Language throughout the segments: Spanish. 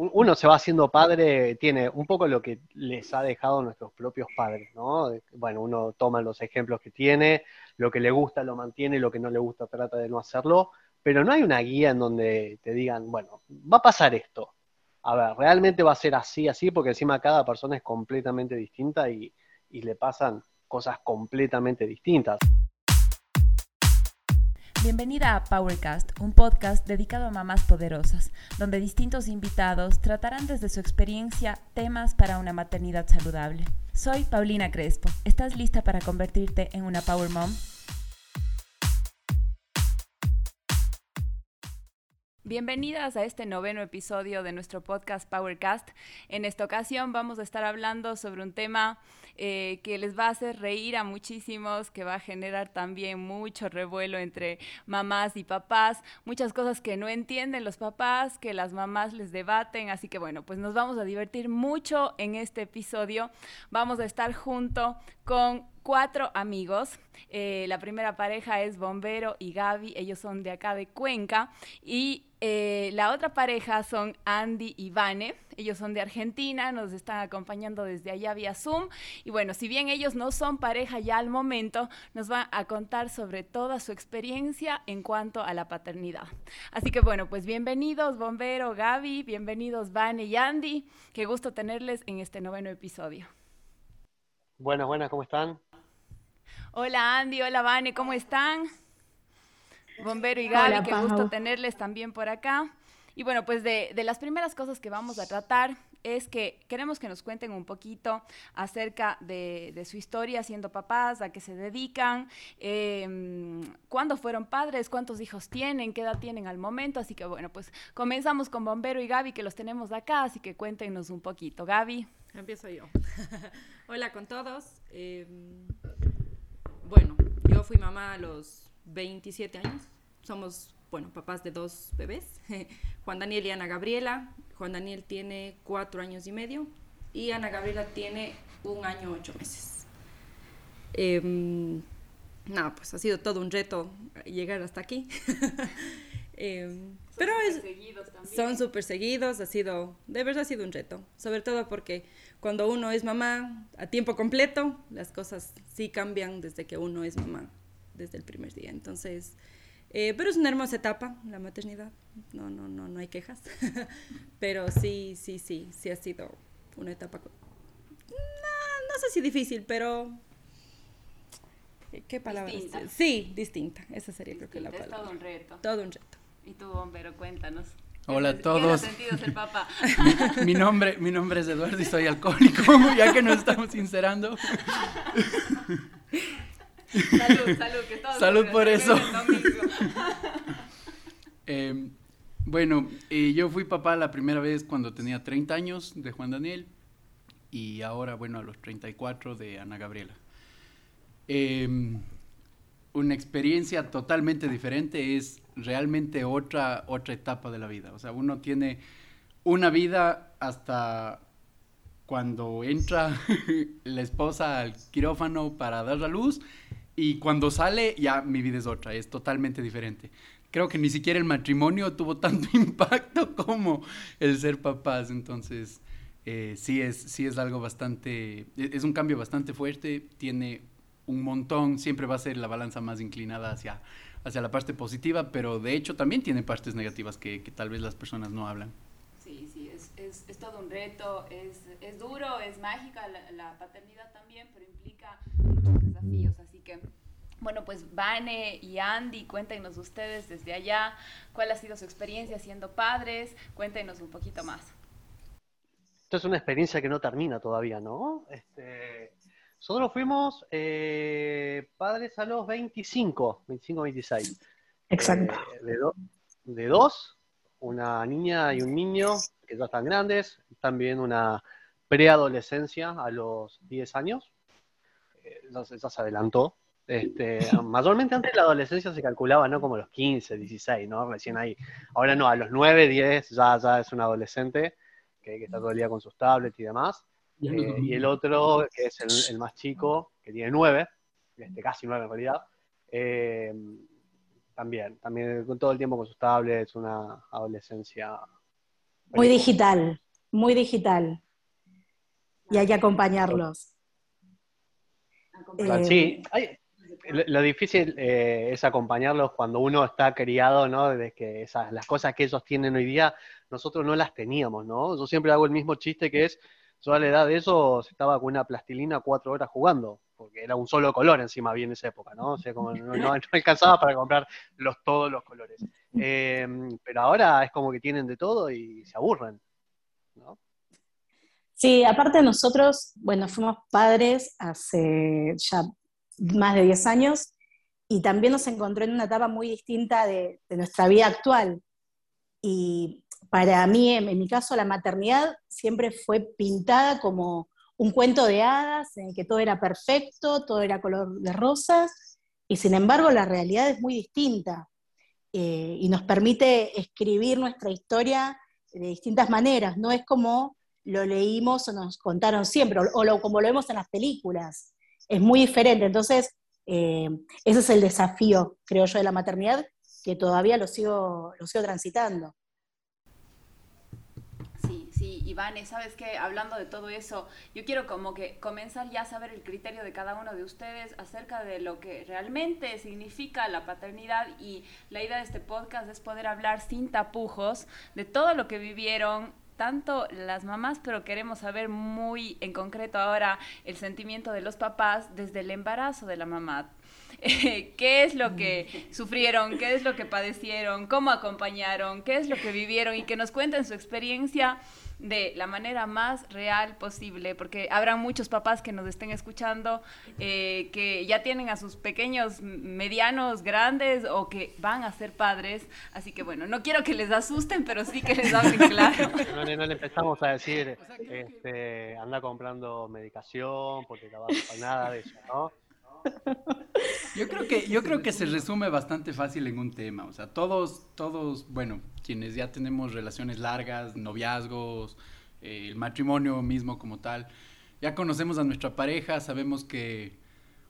uno se va haciendo padre, tiene un poco lo que les ha dejado nuestros propios padres, ¿no? Bueno, uno toma los ejemplos que tiene, lo que le gusta lo mantiene, lo que no le gusta trata de no hacerlo, pero no hay una guía en donde te digan, bueno, va a pasar esto. A ver, realmente va a ser así, así, porque encima cada persona es completamente distinta y, y le pasan cosas completamente distintas. Bienvenida a Powercast, un podcast dedicado a mamás poderosas, donde distintos invitados tratarán desde su experiencia temas para una maternidad saludable. Soy Paulina Crespo. ¿Estás lista para convertirte en una Power Mom? Bienvenidas a este noveno episodio de nuestro podcast Powercast. En esta ocasión vamos a estar hablando sobre un tema eh, que les va a hacer reír a muchísimos, que va a generar también mucho revuelo entre mamás y papás, muchas cosas que no entienden los papás, que las mamás les debaten, así que bueno, pues nos vamos a divertir mucho en este episodio. Vamos a estar junto con cuatro amigos. Eh, la primera pareja es Bombero y Gaby, ellos son de acá de Cuenca. Y eh, la otra pareja son Andy y Vane, ellos son de Argentina, nos están acompañando desde allá vía Zoom. Y bueno, si bien ellos no son pareja ya al momento, nos van a contar sobre toda su experiencia en cuanto a la paternidad. Así que bueno, pues bienvenidos Bombero, Gaby, bienvenidos Vane y Andy. Qué gusto tenerles en este noveno episodio. Buenas, buenas, ¿cómo están? Hola Andy, hola Vane, ¿cómo están? Bombero y Gaby, qué gusto tenerles también por acá. Y bueno, pues de, las primeras cosas que vamos a tratar es que queremos que nos cuenten un poquito acerca de, su historia siendo papás, a qué se dedican, em, cuándo fueron padres, cuántos hijos tienen, qué edad tienen al momento. Así que bueno, pues comenzamos con Bombero y Gaby, que los tenemos acá, así que cuéntenos un poquito. Gaby. Empiezo yo. Hola con todos. Em, bueno, yo fui mamá a los 27 años. Somos, bueno, papás de dos bebés, Juan Daniel y Ana Gabriela. Juan Daniel tiene cuatro años y medio y Ana Gabriela tiene un año ocho meses. Eh, nada, pues ha sido todo un reto llegar hasta aquí. Em, pero es, son súper seguidos, ha sido, de verdad ha sido un reto, sobre todo porque cuando uno es mamá a tiempo completo, las cosas sí cambian desde que uno es mamá, desde el primer día. Entonces, eh, pero es una hermosa etapa, la maternidad, no, no, no, no hay quejas, pero sí, sí, sí, sí ha sido una etapa, no, no sé si difícil, pero ¿Qué palabra? Distinta. Sí, distinta. Esa sería creo que la palabra. Es todo un reto. Todo un reto. Y tú, bombero, cuéntanos. Hola a todos. Mi, nombre, mi nombre es Eduardo y soy alcohólico, ya que nos estamos sincerando. salud, salud, que todos Salud por eso. eh, bueno, eh, yo fui papá la primera vez cuando tenía 30 años de Juan Daniel y ahora, bueno, a los 34 de Ana Gabriela. Eh, una experiencia totalmente diferente, es realmente otra, otra etapa de la vida. O sea, uno tiene una vida hasta cuando entra la esposa al quirófano para dar la luz y cuando sale ya mi vida es otra, es totalmente diferente. Creo que ni siquiera el matrimonio tuvo tanto impacto como el ser papás, entonces eh, sí, es, sí es algo bastante, es un cambio bastante fuerte, tiene un montón, siempre va a ser la balanza más inclinada hacia, hacia la parte positiva, pero de hecho también tiene partes negativas que, que tal vez las personas no hablan. Sí, sí, es, es, es todo un reto, es, es duro, es mágica la, la, paternidad también, pero implica muchos desafíos, así que... Bueno, pues Vane y Andy, cuéntenos ustedes desde allá cuál ha sido su experiencia siendo padres, cuéntenos un poquito más. Esto es una experiencia que no termina todavía, ¿no? Este, nosotros fuimos eh, padres a los 25, 25, 26. Exacto. Eh, de, dos, una niña y un niño que ya están grandes, están viviendo una preadolescencia a los 10 años. Eh, ya, se adelantó. Este, mayormente antes la adolescencia se calculaba, ¿no? Como los 15, 16, ¿no? Recién ahí. Ahora no, a los 9, 10 ya, ya es un adolescente que, que está todo el día con sus tablets y demás. Eh, y el otro, que es el, más chico, que tiene nueve, este, casi nueve en realidad, eh, también, también con todo el tiempo con sus tablets, una adolescencia Muy digital, muy digital. Y hay que acompañarlos. Sí, eh, lo, difícil eh, es acompañarlos cuando uno está criado, ¿no? Desde que esas, las cosas que ellos tienen hoy día, nosotros no las teníamos, ¿no? Yo siempre hago el mismo chiste que es, yo a la edad de eso estaba con una plastilina cuatro horas jugando, porque era un solo color encima bien en esa época, ¿no? O sea, como no, alcanzaba para comprar los, todos los colores. Em, pero ahora es como que tienen de todo y se aburren, ¿no? Sí, aparte nosotros, bueno, fuimos padres hace ya más de 10 años y también nos encontró en una etapa muy distinta de, de nuestra vida actual. Y para mí, en, mi caso, la maternidad siempre fue pintada como un cuento de hadas en el que todo era perfecto, todo era color de rosas, y sin embargo la realidad es muy distinta eh, y nos permite escribir nuestra historia de distintas maneras, no es como lo leímos o nos contaron siempre, o, como lo vemos en las películas, es muy diferente, entonces eh, ese es el desafío, creo yo, de la maternidad, que todavía lo sigo, lo sigo transitando. Sabes que hablando de todo eso, yo quiero como que comenzar ya a saber el criterio de cada uno de ustedes acerca de lo que realmente significa la paternidad y la idea de este podcast es poder hablar sin tapujos de todo lo que vivieron tanto las mamás, pero queremos saber muy en concreto ahora el sentimiento de los papás desde el embarazo de la mamá. qué es lo que sufrieron, qué es lo que padecieron, cómo acompañaron, qué es lo que vivieron y que nos cuenten su experiencia de la manera más real posible, porque habrá muchos papás que nos estén escuchando eh, que ya tienen a sus pequeños, medianos, grandes o que van a ser padres. Así que bueno, no quiero que les asusten, pero sí que les hablen claro. No, le empezamos a decir, este, anda comprando medicación porque no va a nada de eso, ¿no? Yo creo que, yo creo que se resume bastante fácil en un tema. O sea, todos, todos, bueno, quienes ya tenemos relaciones largas, noviazgos, eh, el matrimonio mismo como tal, ya conocemos a nuestra pareja, sabemos que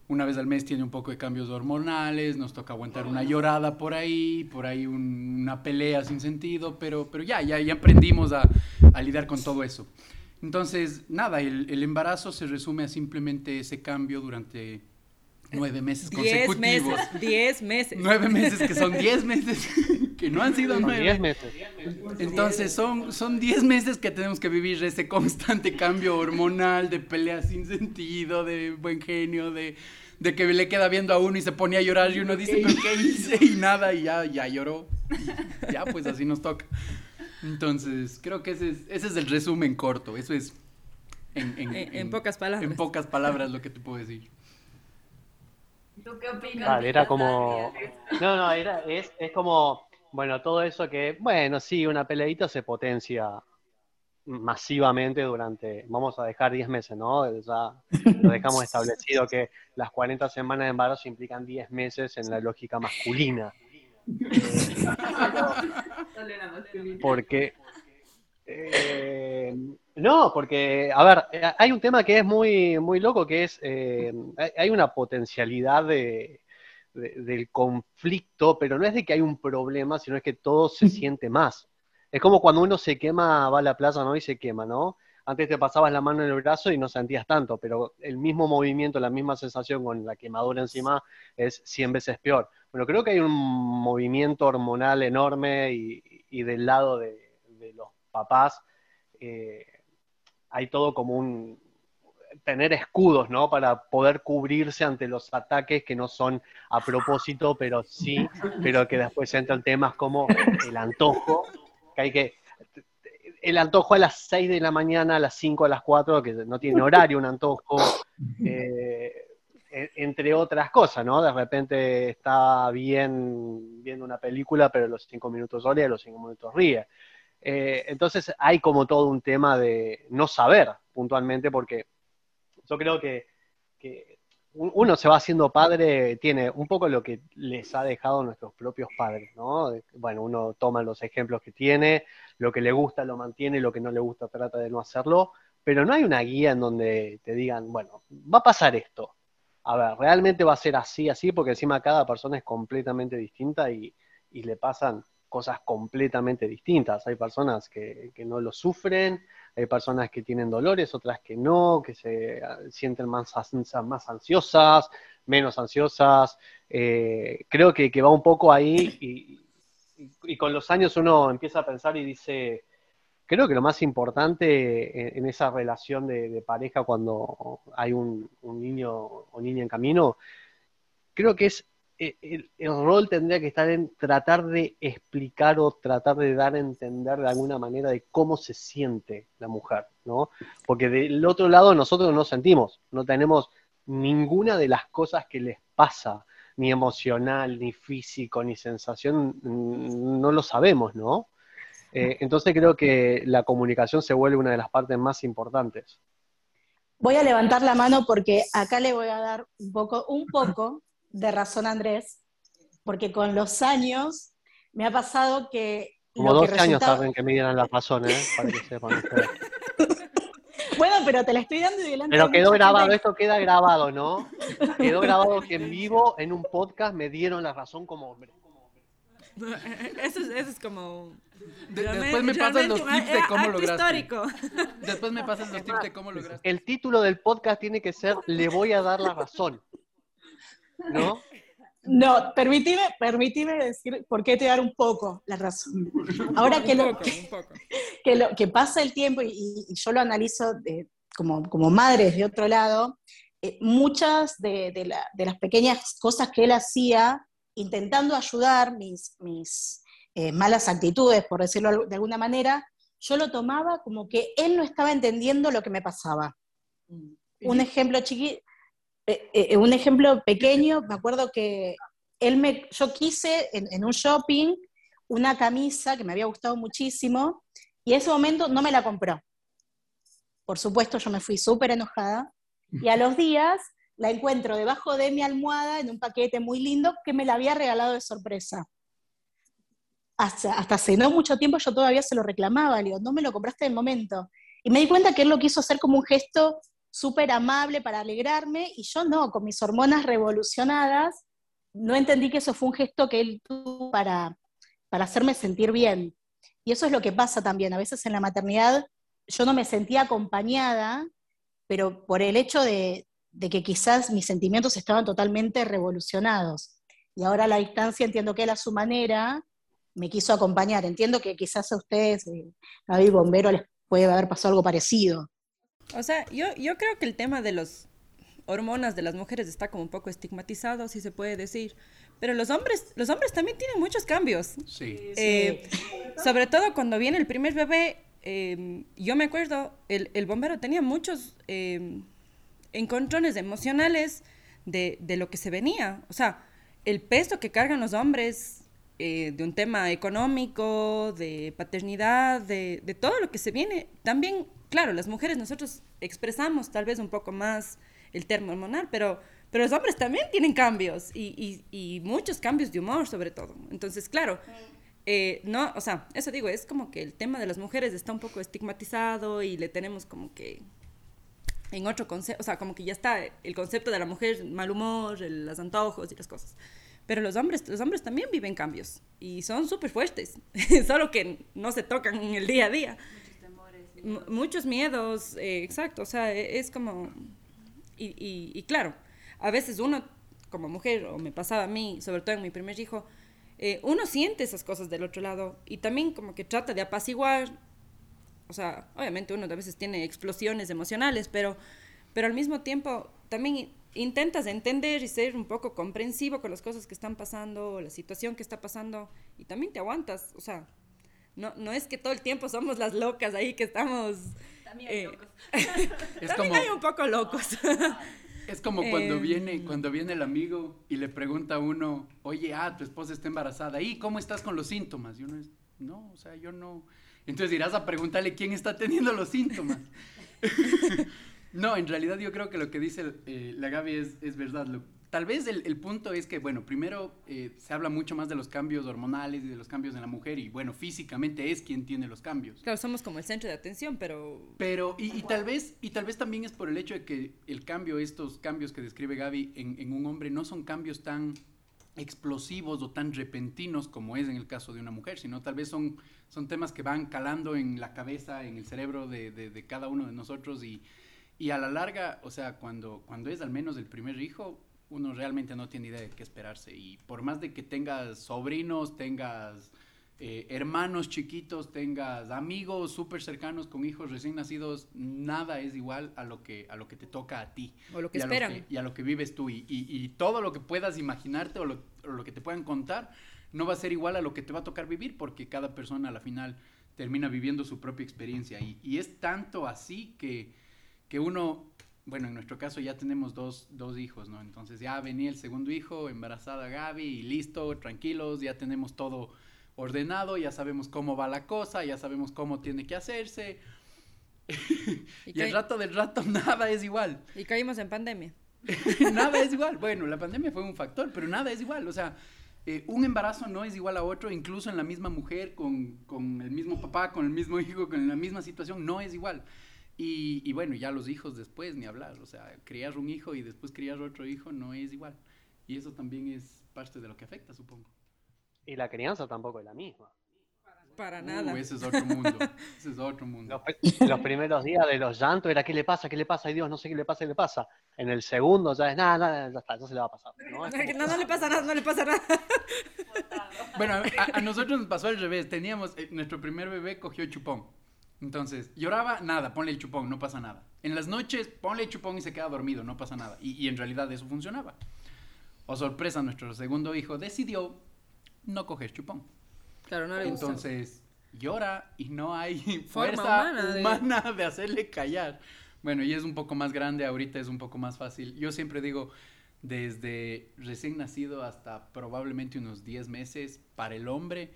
una vez al mes tiene un poco de cambios hormonales, nos toca aguantar una llorada por ahí, por ahí una pelea sin sentido, pero, pero ya, ya, ya aprendimos a, a lidiar con todo eso. Entonces, nada, el, el, embarazo se resume a simplemente ese cambio durante nueve meses consecutivos. diez meses. Nueve meses, que son diez meses, que no han sido nueve. Diez meses. Entonces, son, son diez meses que tenemos que vivir ese constante cambio hormonal, de peleas sin sentido, de buen genio, de, de que le queda viendo a uno y se pone a llorar y uno dice, ¿pero qué hice? Y nada, y ya, ya lloró. ya, pues así nos toca. Entonces, creo que ese es, ese es el resumen corto. Eso es. En, en, en, pocas palabras. En pocas palabras lo que te puedo decir. ¿Tú qué opinas? era como. No, no, era, es, es como. Bueno, todo eso que. Bueno, sí, una peleita se potencia masivamente durante, vamos a dejar 10 meses, ¿no? Ya lo dejamos establecido que las 40 semanas de embarazo implican 10 meses en la lógica masculina. porque eh, no, porque, a ver, eh, hay un tema que es muy, muy loco, que es, eh, hay una potencialidad de, del conflicto, pero no es de que hay un problema, sino es que todo se siente más. Es como cuando uno se quema, va a la playa, ¿no? Y se quema, ¿no? Antes te pasabas la mano en el brazo y no sentías tanto, pero el mismo movimiento, la misma sensación con la quemadura encima es 100 veces peor. Bueno, creo que hay un movimiento hormonal enorme y, y del lado de, los papás, eh, hay todo como un tener escudos, ¿no? Para poder cubrirse ante los ataques que no son a propósito, pero sí, pero que después entran temas como el antojo, que hay que el antojo a las 6 de la mañana, a las 5, a las 4, que no tiene horario un antojo, eh, entre otras cosas, ¿no? De repente está bien viendo una película, pero los 5 minutos ríe, los 5 minutos ríe. Eh, entonces hay como todo un tema de no saber puntualmente, porque yo creo que, uno se va haciendo padre, tiene un poco lo que les ha dejado nuestros propios padres, ¿no? Bueno, uno toma los ejemplos que tiene, lo que le gusta lo mantiene, lo que no le gusta trata de no hacerlo, pero no hay una guía en donde te digan, bueno, va a pasar esto. A ver, realmente va a ser así, así, porque encima cada persona es completamente distinta y, y le pasan cosas completamente distintas. Hay personas que, no lo sufren, hay personas que tienen dolores, otras que no, que se ah, sienten más, más ansiosas, menos ansiosas. Eh, creo que, va un poco ahí y, con los años uno empieza a pensar y dice, creo que lo más importante en, esa relación de, pareja cuando hay un niño o niña en camino, creo que es el, rol tendría que estar en tratar de explicar o tratar de dar a entender de alguna manera de cómo se siente la mujer, ¿no? Porque del otro lado nosotros no sentimos, no tenemos ninguna de las cosas que les pasa, ni emocional, ni físico, ni sensación, mm, no lo sabemos, ¿no? Eh, entonces creo que la comunicación se vuelve una de las partes más importantes. Voy a levantar la mano porque acá le voy a dar un poco, un poco de razón Andrés, porque con los años me ha pasado que... Como dos años saben que me dieran la razón, ¿eh? Para que sepan Bueno, pero te la estoy dando y delante. Pero quedó grabado, esto queda grabado, ¿no? Quedó grabado que en vivo, en un podcast, me dieron la razón como hombre. Eso es, eso es como. después me pasan los tips de cómo lograste. Después me pasan los tips de cómo lograste. El título del podcast tiene que ser Le voy a dar la razón. ¿No? No, permitime, permitime decir por qué te dar un poco la razón. Ahora que, lo, que, lo, que pasa el tiempo y, yo lo analizo como, como madre de otro lado, eh, muchas de, las pequeñas cosas que él hacía intentando ayudar mis, mis eh, malas actitudes, por decirlo de alguna manera, yo lo tomaba como que él no estaba entendiendo lo que me pasaba. Mm. Un ejemplo chiquito, eh, eh, un ejemplo pequeño, me acuerdo que él me, yo quise en, un shopping una camisa que me había gustado muchísimo y en ese momento no me la compró. Por supuesto, yo me fui súper enojada y a los días la encuentro debajo de mi almohada en un paquete muy lindo que me la había regalado de sorpresa. Hasta, hasta hace no mucho tiempo yo todavía se lo reclamaba, le digo, no me lo compraste de momento. Y me di cuenta que él lo quiso hacer como un gesto súper amable para alegrarme y yo no, con mis hormonas revolucionadas, no entendí que eso fue un gesto que él tuvo para, para hacerme sentir bien. Y eso es lo que pasa también. A veces en la maternidad yo no me sentía acompañada, pero por el hecho de, de que quizás mis sentimientos estaban totalmente revolucionados. Y ahora a la distancia entiendo que él a su manera me quiso acompañar. Entiendo que quizás a ustedes, eh, a Bombero, les puede haber pasado algo parecido. O sea, yo, yo creo que el tema de las hormonas de las mujeres está como un poco estigmatizado, si se puede decir. Pero los hombres, los hombres también tienen muchos cambios. Sí. Eh, sobre todo cuando viene el primer bebé, em, yo me acuerdo, el, el bombero tenía muchos eh, encontrones emocionales de, de, lo que se venía. O sea, el peso que cargan los hombres eh, de un tema económico, de paternidad, de, de todo lo que se viene, también claro, las mujeres nosotros expresamos tal vez un poco más el termo hormonal, pero, pero los hombres también tienen cambios y, y, muchos cambios de humor sobre todo. Entonces, claro, eh, no, o sea, eso digo, es como que el tema de las mujeres está un poco estigmatizado y le tenemos como que en otro concepto, o sea, como que ya está el concepto de la mujer, mal humor, los antojos y las cosas. Pero los hombres, los hombres también viven cambios y son súper fuertes, solo que no se tocan en el día a día. Muchos miedos, eh, exacto, o sea, e, es como, y, claro, a veces uno como mujer, o me pasaba a mí, sobre todo en mi primer hijo, eh, uno siente esas cosas del otro lado y también como que trata de apaciguar, o sea, obviamente uno a veces tiene explosiones emocionales, pero, pero al mismo tiempo también intentas entender y ser un poco comprensivo con las cosas que están pasando, la situación que está pasando, y también te aguantas, o sea, no, no es que todo el tiempo somos las locas ahí que estamos... También hay eh, locos. es También hay un poco locos. Es como cuando em, viene, cuando viene el amigo y le pregunta a uno, oye, ah, tu esposa está embarazada, ¿y cómo estás con los síntomas? Y uno es, no, o sea, yo no. Entonces irás a preguntarle quién está teniendo los síntomas. no, en realidad yo creo que lo que dice eh, la Gaby es, es verdad. Lo, Tal vez el, punto es que, bueno, primero eh, se habla mucho más de los cambios hormonales y de los cambios en la mujer y, bueno, físicamente es quien tiene los cambios. Claro, somos como el centro de atención, pero... Pero, y, tal, vez, y tal vez también es por el hecho de que el cambio, estos cambios que describe Gaby en, un hombre, no son cambios tan explosivos o tan repentinos como es en el caso de una mujer, sino tal vez son, son temas que van calando en la cabeza, en el cerebro de, de, cada uno de nosotros y, y, a la larga, o sea, cuando, cuando es al menos el primer hijo, uno realmente no tiene idea de qué esperarse y por más de que tengas sobrinos, tengas eh, hermanos chiquitos, tengas amigos súper cercanos con hijos recién nacidos, nada es igual a lo que, a lo que te toca a ti. O lo que esperan. y a lo que vives tú. Y, y, todo lo que puedas imaginarte o lo, o lo, que te puedan contar no va a ser igual a lo que te va a tocar vivir porque cada persona a la final termina viviendo su propia experiencia. Y, y es tanto así que, que uno bueno, en nuestro caso ya tenemos dos, dos, hijos, ¿no? Entonces ya venía el segundo hijo, embarazada Gaby, y listo, tranquilos, ya tenemos todo ordenado, ya sabemos cómo va la cosa, ya sabemos cómo tiene que hacerse. y, el rato del rato nada es igual. Y caímos en pandemia. nada es igual. Bueno, la pandemia fue un factor, pero nada es igual. O sea, eh, un embarazo no es igual a otro, incluso en la misma mujer, con, con, el mismo papá, con el mismo hijo, con la misma situación, no es igual. Y, y, bueno, ya los hijos después, ni hablar. O sea, criar un hijo y después criar otro hijo no es igual. Y eso también es parte de lo que afecta, supongo. Y la crianza tampoco es la misma. Para uh, nada. ese es otro mundo. ese es otro mundo. Los, primeros días de los llantos era ¿qué le pasa? ¿Qué le pasa? Ay Dios, no sé qué le pasa, ¿qué le pasa? En el segundo ya es nada, nada, ya está, eso se le va a pasar. No, no, le pasa nada, no le pasa nada. bueno, a, nosotros nos pasó al revés. Teníamos, eh, nuestro primer bebé cogió chupón. Entonces, lloraba, nada, ponle el chupón, no pasa nada. En las noches, ponle el chupón y se queda dormido, no pasa nada. Y, y en realidad eso funcionaba. O sorpresa, nuestro segundo hijo decidió no coger chupón. Claro, no Entonces llora y no hay fuerza humana, de... hacerle callar. Bueno, y es un poco más grande, ahorita es un poco más fácil. Yo siempre digo, desde recién nacido hasta probablemente unos 10 meses, para el hombre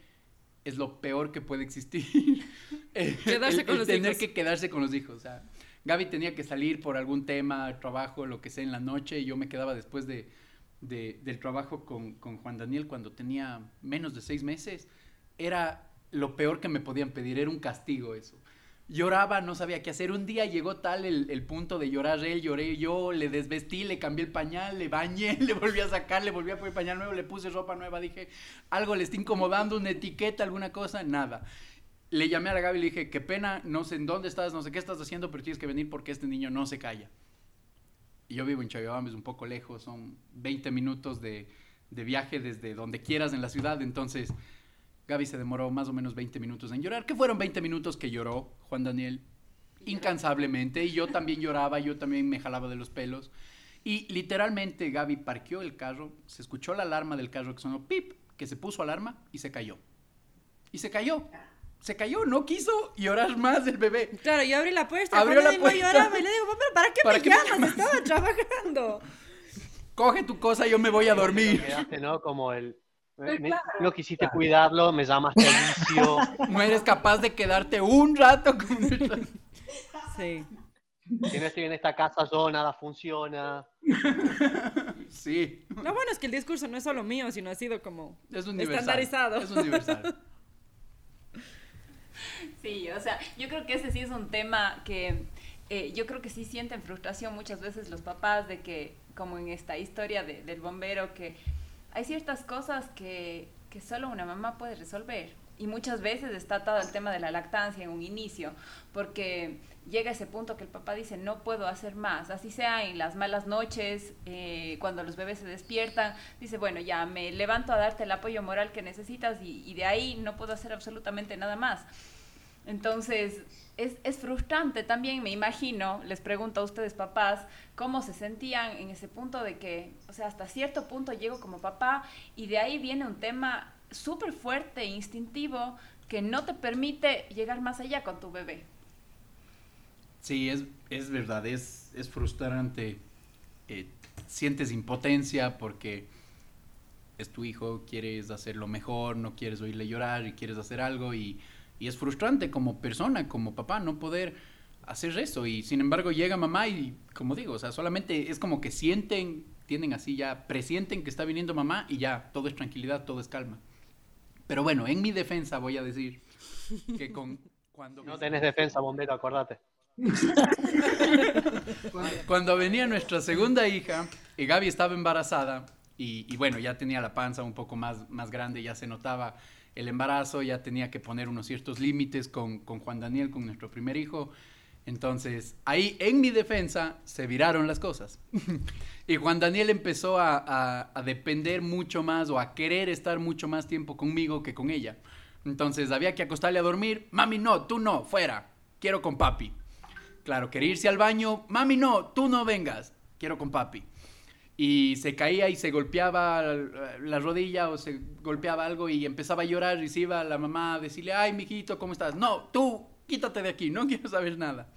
es lo peor que puede existir. Quedarse con los tener que quedarse con los hijos. O sea, Gaby tenía que salir por algún tema, trabajo, lo que sea en la noche, y yo me quedaba después de del trabajo con, Juan Daniel cuando tenía menos de seis meses, era lo peor que me podían pedir, era un castigo eso. Lloraba, no sabía qué hacer. Un día llegó tal el, punto de llorar él, lloré yo, le desvestí, le cambié el pañal, le bañé, le volví a sacar, le volví a poner pañal nuevo, le puse ropa nueva, dije, algo le está incomodando, una etiqueta, alguna cosa, nada. Le llamé a la Gaby y le dije, qué pena, no sé en dónde estás, no sé qué estás haciendo, pero tienes que venir porque este niño no se calla yo vivo en Chavibamba, es un poco lejos, son 20 minutos de, de, viaje desde donde quieras en la ciudad, entonces Gaby se demoró más o menos 20 minutos en llorar, que fueron 20 minutos que lloró Juan Daniel incansablemente, y yo también lloraba, yo también me jalaba de los pelos, y literalmente Gaby parqueó el carro, se escuchó la alarma del carro que sonó pip, que se puso alarma y se cayó. Y se cayó se cayó, no quiso llorar más el bebé. Claro, yo abrí la puerta, abrió la puerta. Lloraba, y le digo, pero ¿para qué ¿Para me llamas? Estaba trabajando. Coge tu cosa, yo me voy a dormir. Quedaste, ¿no? Como el... no quisiste cuidarlo, me llamaste vicio. No eres capaz de quedarte un rato con Sí. Si no estoy en esta casa yo, nada funciona. Sí. Lo bueno es que el discurso no es solo mío, sino ha sido como es estandarizado. Es universal. Sí, o sea, yo creo que ese sí es un tema que eh, yo creo que sí sienten frustración muchas veces los papás de que, como en esta historia del bombero, que hay ciertas cosas que, que solo una mamá puede resolver. Y muchas veces está atado el tema de la lactancia en un inicio, porque llega ese punto que el papá dice, no puedo hacer más, así sea en las malas noches, eh, cuando los bebés se despiertan, dice, bueno, ya me levanto a darte el apoyo moral que necesitas y, y de ahí no puedo hacer absolutamente nada más. Entonces, es, es, frustrante también, me imagino, les pregunto a ustedes papás, cómo se sentían en ese punto de que, o sea, hasta cierto punto llego como papá y de ahí viene un tema súper fuerte e instintivo que no te permite llegar más allá con tu bebé. Sí, es, es verdad, es, es frustrante. Eh, sientes impotencia porque es tu hijo, quieres hacer lo mejor, no quieres oírle llorar y quieres hacer algo y y es frustrante como persona, como papá, no poder hacer eso. Y sin embargo llega mamá y, como digo, o sea, solamente es como que sienten, tienen así ya, presienten que está viniendo mamá y ya, todo es tranquilidad, todo es calma. Pero bueno, en mi defensa voy a decir que con... Cuando no tenés defensa, bombero, acordate. Cuando venía nuestra segunda hija y Gaby estaba embarazada, Y, bueno, ya tenía la panza un poco más, más grande, ya se notaba el embarazo, ya tenía que poner unos ciertos límites con, con Juan Daniel, con nuestro primer hijo. Entonces, ahí en mi defensa se viraron las cosas. y Juan Daniel empezó a, a, depender mucho más o a querer estar mucho más tiempo conmigo que con ella. Entonces, había que acostarle a dormir. Mami, no, tú no, fuera. Quiero con papi. Claro, quería irse al baño. Mami, no, tú no vengas. Quiero con papi. Y se caía y se golpeaba la rodilla o se golpeaba algo y empezaba a llorar y se iba la mamá a decirle, ay, mijito, ¿cómo estás? No, tú, quítate de aquí, no quiero saber nada.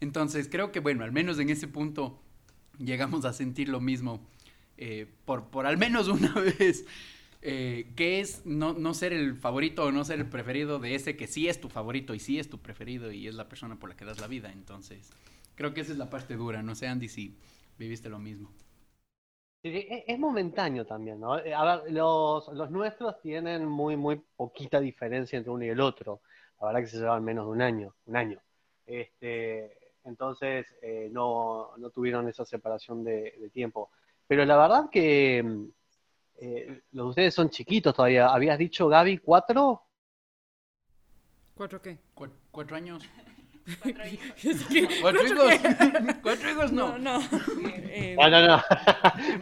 Entonces creo que, bueno, al menos en ese punto llegamos a sentir lo mismo eh, por, por al menos una vez. Eh, que es no, no, ser el favorito o no ser el preferido de ese que sí es tu favorito y sí es tu preferido y es la persona por la que das la vida. Entonces, creo que esa es la parte dura. No sé, Andy, si viviste lo mismo. Es momentáneo también, ¿no? Eh, a ver, los, los nuestros tienen muy, muy poquita diferencia entre uno y el otro. La verdad que se llevan menos de un año, un año. Este, entonces eh, no, no, tuvieron esa separación de, tiempo. Pero la verdad que mm, eh, los de ustedes son chiquitos todavía. ¿Habías dicho, Gaby, cuatro? ¿Cuatro qué? cuatro años. Cuatro hijos. ¿Cuatro hijos? ¿Cuatro hijos? No. No, no. Eh, no, no, no.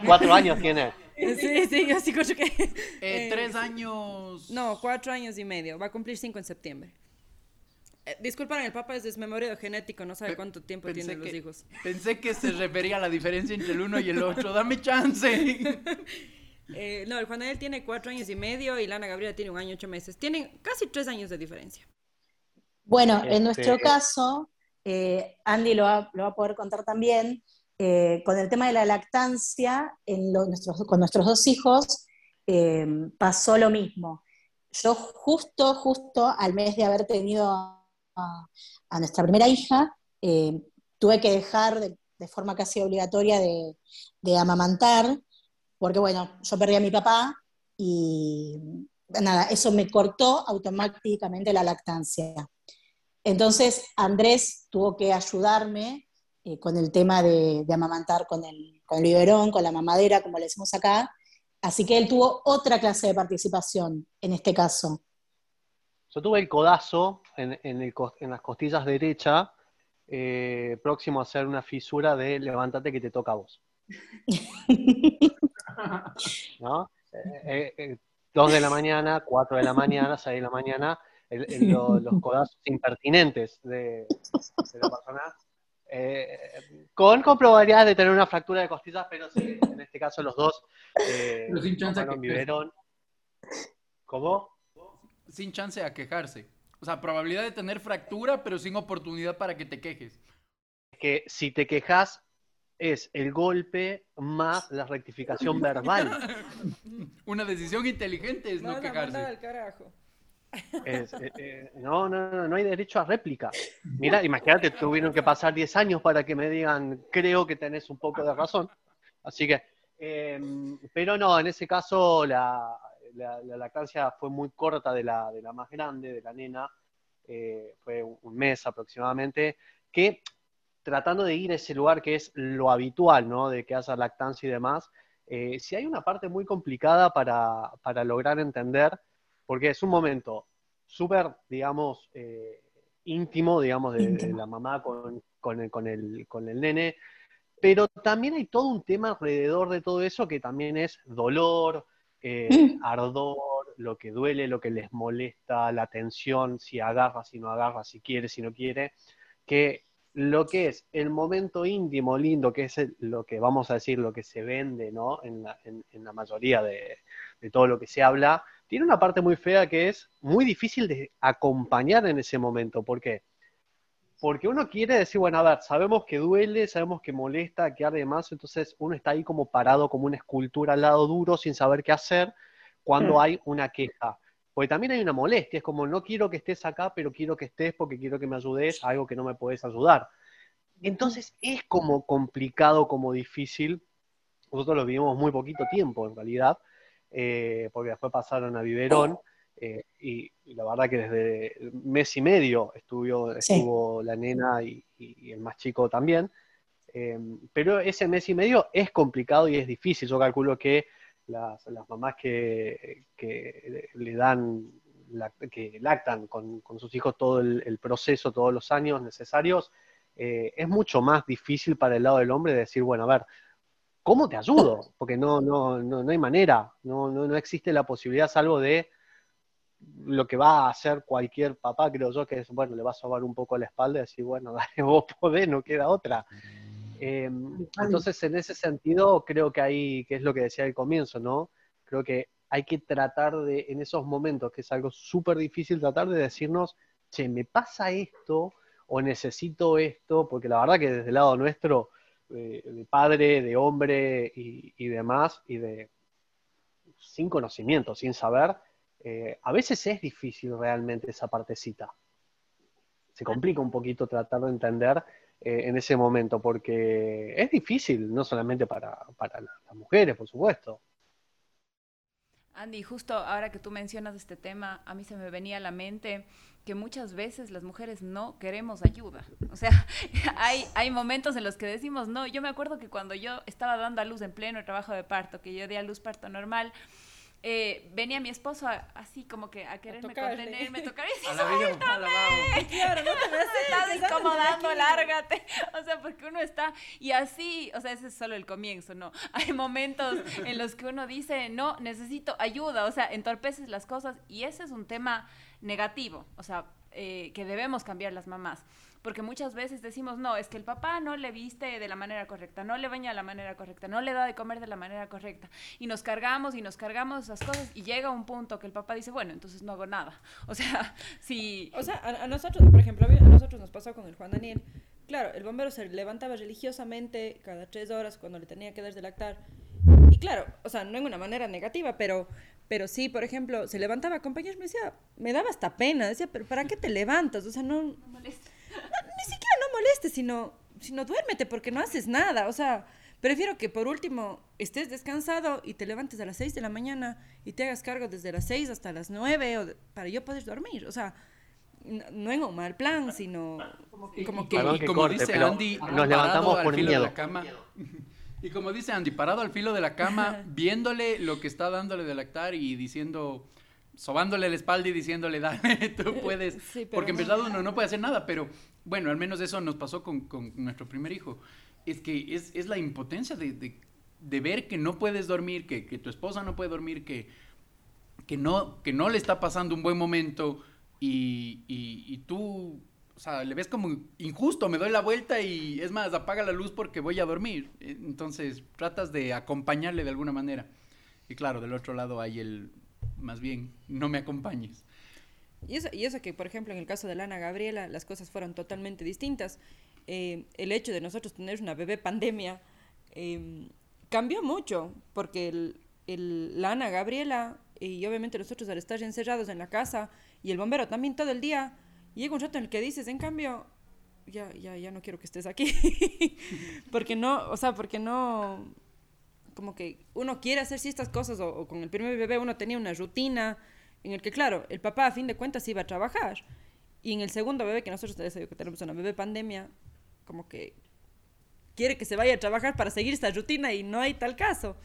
cuatro años tiene. Sí, sí, yo sí creo que... Eh, tres años... No, cuatro años y medio. Va a cumplir cinco en septiembre. Eh, disculpen, el papá es desmemoriado genético, no sabe cuánto tiempo tienen los hijos. Pensé que se refería a la diferencia entre el uno y el otro. Dame chance. eh, no, el Juan Daniel tiene cuatro años y medio y Lana Gabriela tiene un año y ocho meses. Tienen casi tres años de diferencia. Bueno, en nuestro este, caso, eh, Andy lo va, lo va, a poder contar también, eh, con el tema de la lactancia, en nuestros, con nuestros dos hijos eh, pasó lo mismo. Yo justo, justo al mes de haber tenido a, nuestra primera hija, tuve que dejar de, forma casi obligatoria de, amamantar, porque bueno, yo perdí a mi papá y nada, eso me cortó automáticamente la lactancia. Entonces Andrés tuvo que ayudarme eh, con el tema de, amamantar con el, con el biberón, con la mamadera, como le decimos acá. Así que él tuvo otra clase de participación en este caso. Yo tuve el codazo en, en, las costillas derecha, eh, próximo a hacer una fisura de levántate que te toca a vos. ¿No? Eh, eh, dos de la mañana, cuatro de la mañana, seis de la mañana, los codazos impertinentes de, la persona. con, con, probabilidad de tener una fractura de costillas, pero sí, en este caso los dos eh, los biberón. ¿Cómo? sin chance a quejarse. O sea, probabilidad de tener fractura, pero sin oportunidad para que te quejes. Que si te quejas es el golpe más la rectificación verbal. Una decisión inteligente es no, quejarse. carajo. Eh, eh, no, no, no, no hay derecho a réplica. Mira, imagínate, tuvieron que pasar 10 años para que me digan, creo que tenés un poco de razón. Así que, eh, pero no, en ese caso la, la, lactancia fue muy corta de la, de la más grande, de la nena, eh, fue un, mes aproximadamente, que tratando de ir a ese lugar que es lo habitual, ¿no? De que haya lactancia y demás, si hay una parte muy complicada para, para, lograr entender, porque es un momento súper, digamos, eh, íntimo, digamos, de, la mamá con, con, el, con, el, con el nene, pero también hay todo un tema alrededor de todo eso que también es dolor, eh, mm. ardor, lo que duele, lo que les molesta, la tensión, si agarra, si no agarra, si quiere, si no quiere, que lo que es el momento íntimo, lindo, que es lo que vamos a decir, lo que se vende, ¿no? En la, en, la mayoría de, de, todo lo que se habla, tiene una parte muy fea que es muy difícil de acompañar en ese momento. ¿Por qué? porque uno quiere decir, bueno, a ver, sabemos que duele, sabemos que molesta, que arde más, entonces uno está ahí como parado como una escultura al lado duro sin saber qué hacer cuando mm. hay una queja. Porque también hay una molestia, es como no quiero que estés acá, pero quiero que estés porque quiero que me ayudes a algo que no me puedes ayudar. Entonces es como complicado, como difícil. Nosotros lo vivimos muy poquito tiempo en realidad, eh, porque después pasaron a Biberón. Eh, y, la verdad que desde mes y medio estuvo, estuvo la nena y, el más chico también. Em, pero ese mes y medio es complicado y es difícil. Yo calculo que las, mamás que, le dan, que lactan con, sus hijos todo el, proceso, todos los años necesarios, eh, es mucho más difícil para el lado del hombre decir, bueno, a ver, ¿cómo te ayudo? Porque no, no, no, no hay manera, no, no, no existe la posibilidad salvo de lo que va a hacer cualquier papá, creo yo, que es, bueno, le va a sobar un poco la espalda y decir, bueno, dale, vos podés, no queda otra. Eh, entonces, en ese sentido, creo que hay, que es lo que decía al comienzo, ¿no? Creo que hay que tratar de, en esos momentos, que es algo súper difícil, tratar de decirnos, che, me pasa esto o necesito esto, porque la verdad que desde el lado nuestro, de padre, de hombre y, y demás, y de sin conocimiento, sin saber, eh, a veces es difícil realmente esa partecita. Se complica un poquito tratar de entender eh, en ese momento, porque es difícil, no solamente para, las mujeres, por supuesto. Andy, justo ahora que tú mencionas este tema, a mí se me venía a la mente que muchas veces las mujeres no queremos ayuda. O sea, hay, hay momentos en los que decimos no. Yo me acuerdo que cuando yo estaba dando a luz en pleno trabajo de parto, que yo di a luz parto normal, eh, venía mi esposo así como que a quererme a contenerme, tocar y decir, ¡suéltame! Claro, no te me estás incomodando, lárgate. O sea, porque uno está, y así, o sea, ese es solo el comienzo, ¿no? Hay momentos en los que uno dice, no, necesito ayuda, o sea, entorpeces las cosas, y ese es un tema negativo, o sea, eh, que debemos cambiar las mamás. Porque muchas veces decimos, no, es que el papá no le viste de la manera correcta, no le baña de la manera correcta, no le da de comer de la manera correcta, y nos cargamos y nos cargamos esas cosas, y llega un punto que el papá dice, bueno, entonces no hago nada. O sea, si... O sea, a, nosotros, por ejemplo, a nosotros nos pasó con el Juan Daniel, claro, el bombero se levantaba religiosamente cada tres horas cuando le tenía que dar de lactar, y claro, o sea, no en una manera negativa, pero, pero sí, por ejemplo, se levantaba a acompañarme, me decía, me daba hasta pena, decía, pero ¿para qué te levantas? O sea, no... no molesta ni siquiera no molestes, sino, sino duérmete porque no haces nada. O sea, prefiero que por último estés descansado y te levantes a las 6 de la mañana y te hagas cargo desde las 6 hasta las 9 o para yo poder dormir. O sea, no, en un mal plan, sino como que... como, como dice Andy, nos levantamos por miedo. De la cama, y como dice Andy, parado al filo de la cama, viéndole lo que está dándole de lactar y diciendo sobándole la espalda y diciéndole, dale, tú puedes. Porque en verdad uno no puede hacer nada, pero bueno, al menos eso nos pasó con, nuestro primer hijo. Es que es, la impotencia de, ver que no puedes dormir, que, tu esposa no puede dormir, que, que, no, que no le está pasando un buen momento y, y tú, o sea, le ves como injusto, me doy la vuelta y es más, apaga la luz porque voy a dormir. Entonces tratas de acompañarle de alguna manera. Y claro, del otro lado hay el más bien, no me acompañes. Y eso, y eso que, por ejemplo, en el caso de Lana Gabriela, las cosas fueron totalmente distintas. Eh, el hecho de nosotros tener una bebé pandemia em, cambió mucho, porque el, el, Lana Gabriela y obviamente nosotros al estar encerrados en la casa y el bombero también todo el día, llega un rato en el que dices, en cambio, ya, ya, ya no quiero que estés aquí. porque no, o sea, porque no, como que uno quiere hacer ciertas cosas o, con el primer bebé uno tenía una rutina en el que, claro, el papá a fin de cuentas iba a trabajar. Y en el segundo bebé, que nosotros que tenemos una bebé pandemia, como que quiere que se vaya a trabajar para seguir esa rutina y no hay tal caso.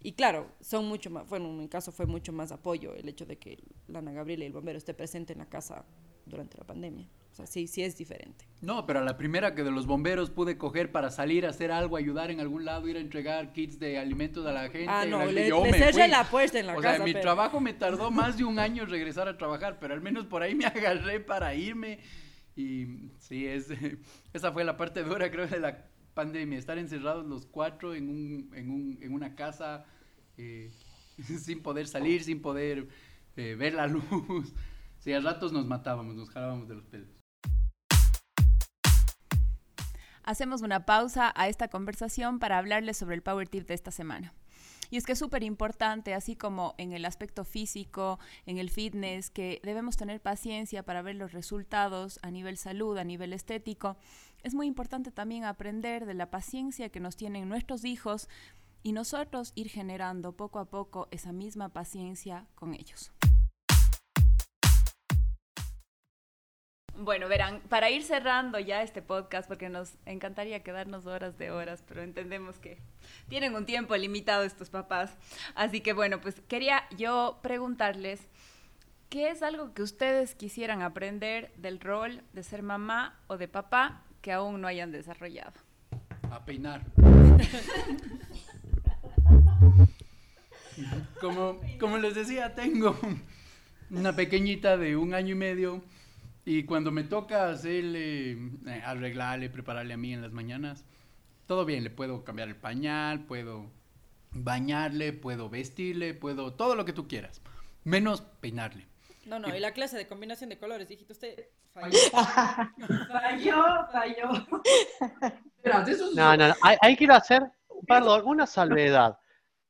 Y claro, son mucho más, bueno, en mi caso fue mucho más apoyo el hecho de que Lana Gabriela y el bombero esté presente en la casa durante la pandemia. O sea, sí, sí es diferente. No, pero a la primera que de los bomberos pude coger para salir a hacer algo, ayudar en algún lado, ir a entregar kits de alimentos a la gente. Ah, no, le, le la puerta en la casa. O sea, mi trabajo me tardó más de un año regresar a trabajar, pero al menos por ahí me agarré para irme. Y sí, es, esa fue la parte dura, creo, de la pandemia, estar encerrados los cuatro en, un, en, un, en una casa eh, sin poder salir, sin poder eh, ver la luz. Sí, a ratos nos matábamos, nos jalábamos de los pelos. Hacemos una pausa a esta conversación para hablarles sobre el Power Tip de esta semana. Y es que es súper importante, así como en el aspecto físico, en el fitness, que debemos tener paciencia para ver los resultados a nivel salud, a nivel estético. Es muy importante también aprender de la paciencia que nos tienen nuestros hijos y nosotros ir generando poco a poco esa misma paciencia con ellos. Bueno, verán, para ir cerrando ya este podcast, porque nos encantaría quedarnos horas de horas, pero entendemos que tienen un tiempo limitado estos papás. Así que bueno, pues quería yo preguntarles, ¿qué es algo que ustedes quisieran aprender del rol de ser mamá o de papá que aún no hayan desarrollado? A peinar. como, como les decía, tengo una pequeñita de un año y medio y cuando me toca hacerle, eh, arreglarle, prepararle a mí en las mañanas, todo bien, le puedo cambiar el pañal, puedo bañarle, puedo vestirle, puedo todo lo que tú quieras, menos peinarle. No, no, y la clase de combinación de colores, dijiste usted, falló. falló, falló. No, no, no, hay, que ir a hacer, perdón, una salvedad.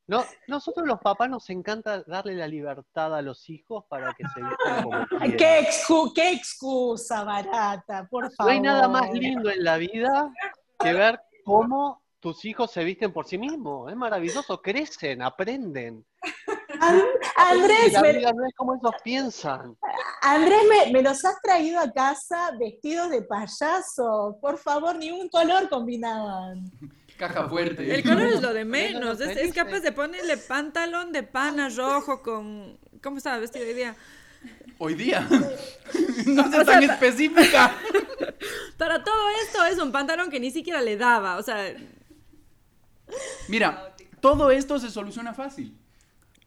No, nosotros los papás nos encanta darle la libertad a los hijos para que se vistan como quieran. ¿Qué, ¿Qué excusa barata, por favor? No hay nada más lindo en la vida que ver cómo tus hijos se visten por sí mismos. Es maravilloso, crecen, aprenden. Andrés, la vida no es como ellos piensan. Andrés, me, me, los has traído a casa vestidos de payaso. Por favor, ni un color combinaban. Caja fuerte. El color es lo de menos. Es, capaz de ponerle pantalón de pana rojo con. ¿Cómo estaba vestido hoy día? Hoy día. no sé tan específica. Para todo esto es un pantalón que ni siquiera le daba. O sea. Mira, todo esto se soluciona fácil.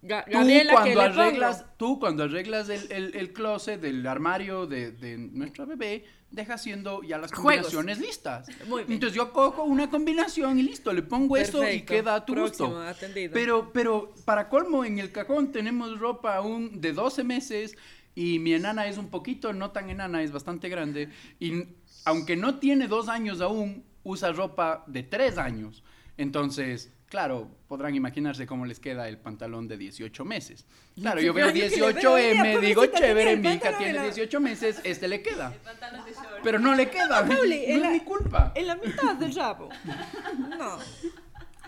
Gabriela, tú cuando arreglas, tú cuando arreglas el, el, el closet del armario de, de, nuestra bebé, deja haciendo ya las combinaciones listas. Entonces yo cojo una combinación y listo, le pongo eso y queda a tu gusto. Pero, pero para colmo, en el cajón tenemos ropa aún de 12 meses y mi enana es un poquito, no tan enana, es bastante grande. Y aunque no tiene dos años aún, usa ropa de tres años. Entonces, claro, podrán imaginarse cómo les queda el pantalón de 18 meses. Claro, yo veo 18M, digo, chévere, mi hija tiene 18 meses, este le queda. Pero no le queda, no es mi culpa. En la mitad del rabo. No.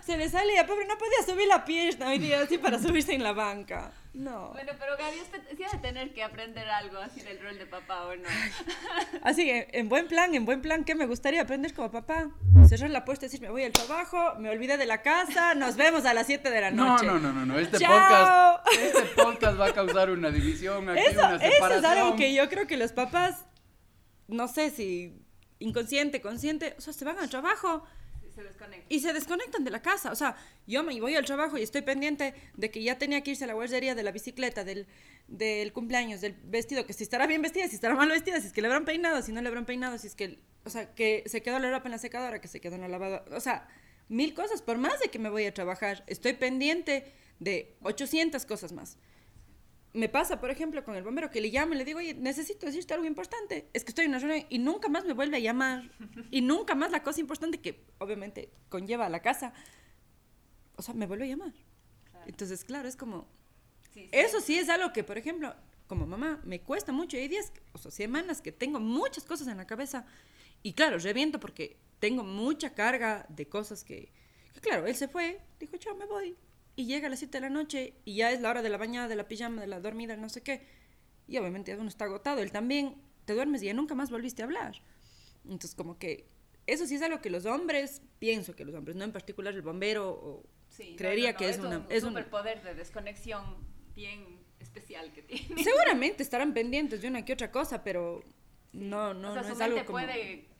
Se le sale, a pobre no podía subir la pierna hoy día así para subirse en la banca. No. Bueno, pero Gaby, usted sí de tener que aprender algo así del rol de papá o no. Así que, en buen plan, en buen plan, ¿qué me gustaría aprender como papá? Cerrar la puerta y decir, me voy al trabajo, me olvidé de la casa, nos vemos a las 7 de la noche. No, no, no, no, Este, podcast, este podcast va a causar una división aquí, eso, una separación. Eso es algo que yo creo que los papás, no sé si inconsciente, consciente, o sea, se van al trabajo y se desconectan de la casa. O sea, yo me voy al trabajo y estoy pendiente de que ya tenía que irse a la guardería de la bicicleta, del, del cumpleaños, del vestido, que si estará bien vestida, si estará mal vestida, si es que le habrán peinado, si no le habrán peinado, si es que, o sea, que se quedó la ropa en la secadora, que se quedó en la lavadora. O sea, mil cosas, por más de que me voy a trabajar, estoy pendiente de 800 cosas más me pasa, por ejemplo, con el bombero que le llamo y le digo, oye, necesito decirte algo importante. Es que estoy en una reunión y nunca más me vuelve a llamar. Y nunca más la cosa importante que obviamente conlleva a la casa, o sea, me vuelve a llamar. Entonces, claro, es como... Eso sí es algo que, por ejemplo, como mamá, me cuesta mucho. Hay días, o sea, semanas que tengo muchas cosas en la cabeza. Y claro, reviento porque tengo mucha carga de cosas que... que claro, él se fue, dijo, chao, me voy y llega a las 7 de la noche y ya es la hora de la bañada, de la pijama, de la dormida, no sé qué. Y obviamente uno está agotado. Él también te duermes y ya nunca más volviste a hablar. Entonces, como que eso sí es algo que los hombres, pienso que los hombres, no en particular el bombero, o creería que es, una, es un superpoder de desconexión bien especial que tiene. Seguramente estarán pendientes de una que otra cosa, pero no, no, no es algo como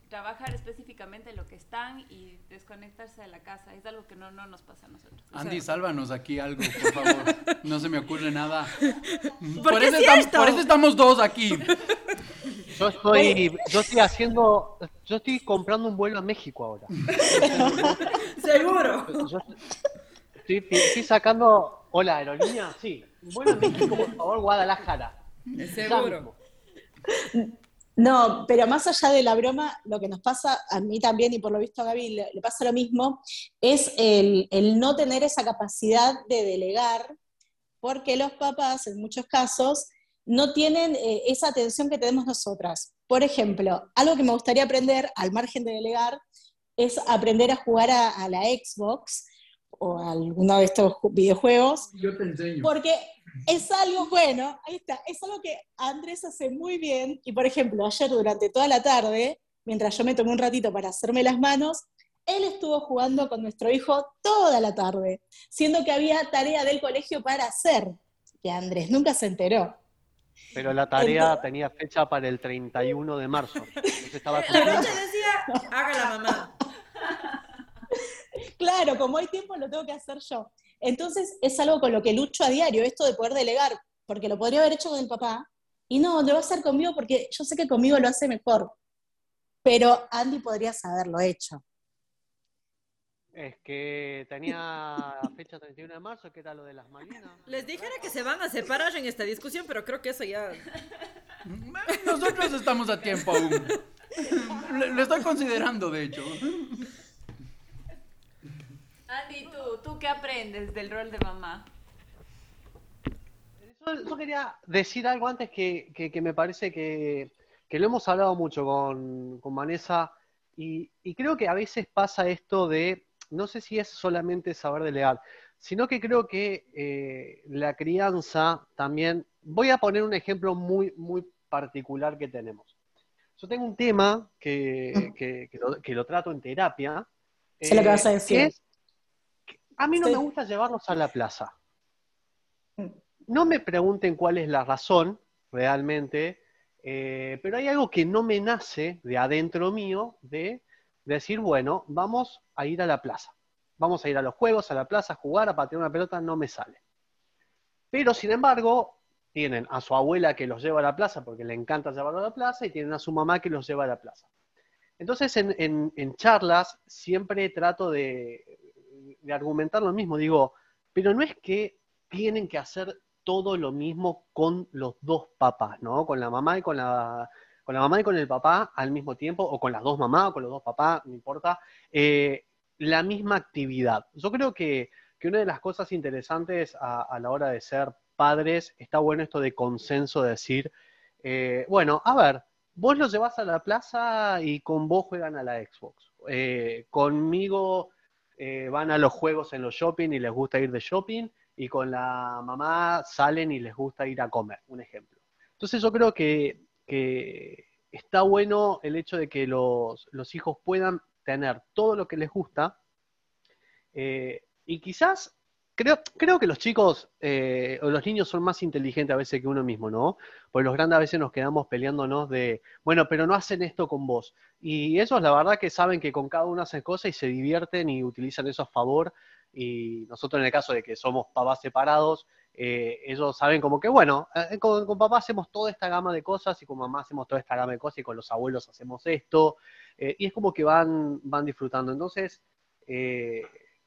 trabajar específicamente lo que están y desconectarse de la casa. Es algo que no, no nos pasa a nosotros. Andy, sálvanos aquí algo, por favor. No se me ocurre nada. por, eso estamos, por eso estamos dos aquí. Yo estoy, yo estoy haciendo, yo estoy comprando un vuelo a México ahora. Seguro. estoy, sacando, hola aerolínea, sí, un vuelo a México, por favor, Guadalajara. Seguro. No, pero más allá de la broma, lo que nos pasa a mí también, y por lo visto a Gaby le, pasa lo mismo, es el, no tener esa capacidad de delegar, porque los papás, en muchos casos, no tienen eh, esa atención que tenemos nosotras. Por ejemplo, algo que me gustaría aprender, al margen de delegar, es aprender a jugar a, la Xbox o a alguno de estos videojuegos. Yo te enseño. Porque es algo bueno, ahí está, es algo que Andrés hace muy bien. Y por ejemplo, ayer durante toda la tarde, mientras yo me tomé un ratito para hacerme las manos, él estuvo jugando con nuestro hijo toda la tarde, siendo que había tarea del colegio para hacer, que Andrés nunca se enteró. Pero la tarea tenía fecha para el 31 de marzo. estaba la noche decía, haga la mamá. Claro, como hay tiempo lo tengo que hacer yo. Entonces es algo con lo que lucho a diario, esto de poder delegar, porque lo podría haber hecho con el papá, y no, lo va a hacer conmigo porque yo sé que conmigo lo hace mejor. Pero Andy podría haberlo hecho. Es que tenía fecha 31 de marzo, que era lo de las Malvinas. Les dijera que se van a separar en esta discusión, pero creo que eso ya... Nosotros estamos a tiempo aún. Lo estoy considerando, de hecho. Andy, ¿tú, ¿tú qué aprendes del rol de mamá? Yo, quería decir algo antes que, me parece que, lo hemos hablado mucho con, con Vanessa y, creo que a veces pasa esto de, no sé si es solamente saber delegar, sino que creo que eh, la crianza también, voy a poner un ejemplo muy, muy particular que tenemos. Yo tengo un tema que, mm. lo, trato en terapia. Sé lo que vas a decir. A mí no me gusta llevarlos a la plaza. No me pregunten cuál es la razón realmente, eh, pero hay algo que no me nace de adentro mío de decir, bueno, vamos a ir a la plaza. Vamos a ir a los juegos, a la plaza, a jugar, a patear una pelota, no me sale. Pero, sin embargo, tienen a su abuela que los lleva a la plaza porque le encanta llevarlo a la plaza y tienen a su mamá que los lleva a la plaza. Entonces, en, charlas siempre trato de, de argumentar lo mismo. Digo, pero no es que tienen que hacer todo lo mismo con los dos papás, ¿no? Con la mamá y con la, con la mamá y con el papá al mismo tiempo, o con las dos mamás o con los dos papás, no importa, eh, la misma actividad. Yo creo que, una de las cosas interesantes a, la hora de ser padres, está bueno esto de consenso, de decir, eh, bueno, a ver, vos los llevas a la plaza y con vos juegan a la Xbox. Eh, conmigo van a los juegos en los shopping y les gusta ir de shopping y con la mamá salen y les gusta ir a comer, un ejemplo. Entonces yo creo que, está bueno el hecho de que los, hijos puedan tener todo lo que les gusta eh, y quizás Creo, creo, que los chicos eh, o los niños son más inteligentes a veces que uno mismo, ¿no? Porque los grandes a veces nos quedamos peleándonos de, bueno, pero no hacen esto con vos. Y ellos la verdad que saben que con cada uno hacen cosas y se divierten y utilizan eso a favor y nosotros en el caso de que somos papás separados, eh, ellos saben como que, bueno, eh, con, papá hacemos toda esta gama de cosas y con mamá hacemos toda esta gama de cosas y con los abuelos hacemos esto, y es como que van, van disfrutando. Entonces,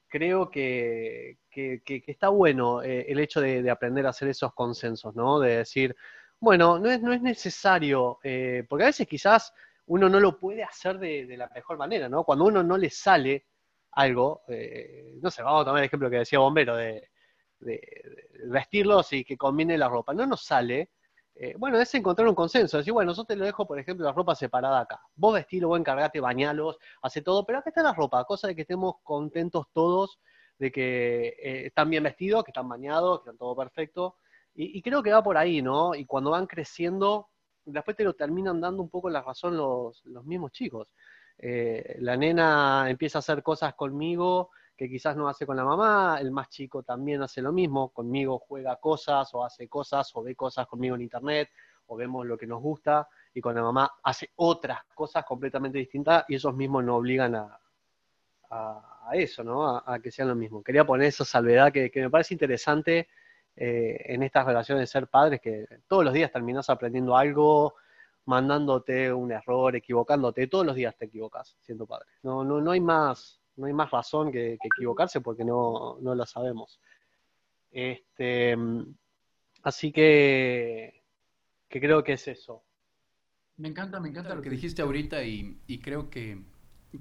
creo que, está bueno el hecho de, aprender a hacer esos consensos, ¿no? De decir, bueno, no es, no es necesario, porque a veces quizás uno no lo puede hacer de, de la mejor manera, ¿no? Cuando uno no le sale, algo, eh, no sé, vamos a tomar el ejemplo que decía Bombero, de, vestirlos y que combine la ropa. No nos sale, eh, bueno, es encontrar un consenso, decir, bueno, yo te lo dejo, por ejemplo, la ropa separada acá. Vos vestilo, vos encargate, bañalos, hace todo, pero acá está la ropa, cosa de que estemos contentos todos de que eh, están bien vestidos, que están bañados, que están todo perfecto. Y, creo que va por ahí, ¿no? Y cuando van creciendo, después te lo terminan dando un poco la razón los, los mismos chicos. Eh, la nena empieza a hacer cosas conmigo que quizás no hace con la mamá, el más chico también hace lo mismo, conmigo juega cosas o hace cosas o ve cosas conmigo en internet o vemos lo que nos gusta y con la mamá hace otras cosas completamente distintas y esos mismos no obligan a, eso, ¿no? A, que sean lo mismo. Quería poner esa salvedad que, me parece interesante eh, en estas relaciones de ser padres, que todos los días terminas aprendiendo algo, mandándote un error, equivocándote. Todos los días te equivocas siendo padre. No, no, no hay más, no hay más razón que, equivocarse porque no, no, lo sabemos. Este, así que, que creo que es eso. Me encanta, me encanta lo que dijiste ahorita y, y creo que